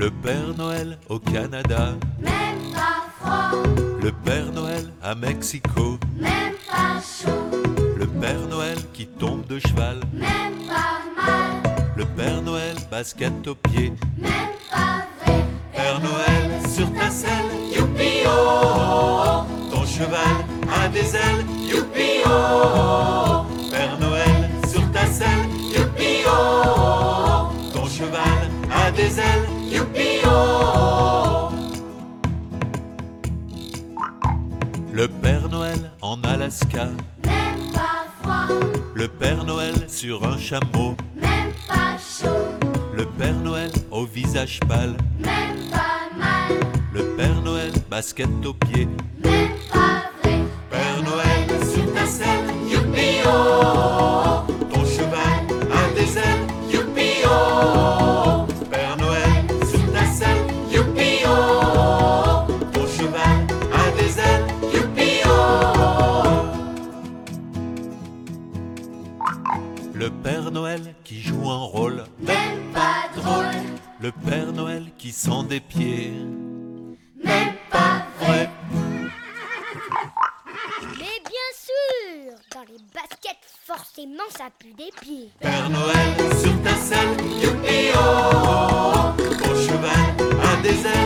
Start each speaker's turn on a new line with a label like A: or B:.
A: Le Père Noël au Canada,
B: même pas froid,
A: le Père Noël à Mexico,
B: même pas chaud,
A: le Père Noël qui tombe de cheval,
B: même pas mal,
A: le Père Noël basket aux pieds,
B: même pas vrai.
A: Père Noël sur ta selle, youpi oh, oh, oh. ton cheval a des ailes, youpi oh, a des ailes, youpi oh. Le Père Noël en Alaska,
B: Même pas froid,
A: le Père Noël sur un chameau,
B: même pas chaud,
A: le Père Noël au visage pâle,
B: même pas mal,
A: le Père Noël basket aux pieds.
B: même
A: Le Père Noël qui joue un rôle,
B: Même pas drôle,
A: le Père Noël qui sent des pieds.
B: même pas vrai.
C: Mais bien sûr Dans les baskets, forcément, ça pue des pieds.
A: Père Noël sur ta selle, youpi oh, oh, oh. ton cheval a des ailes,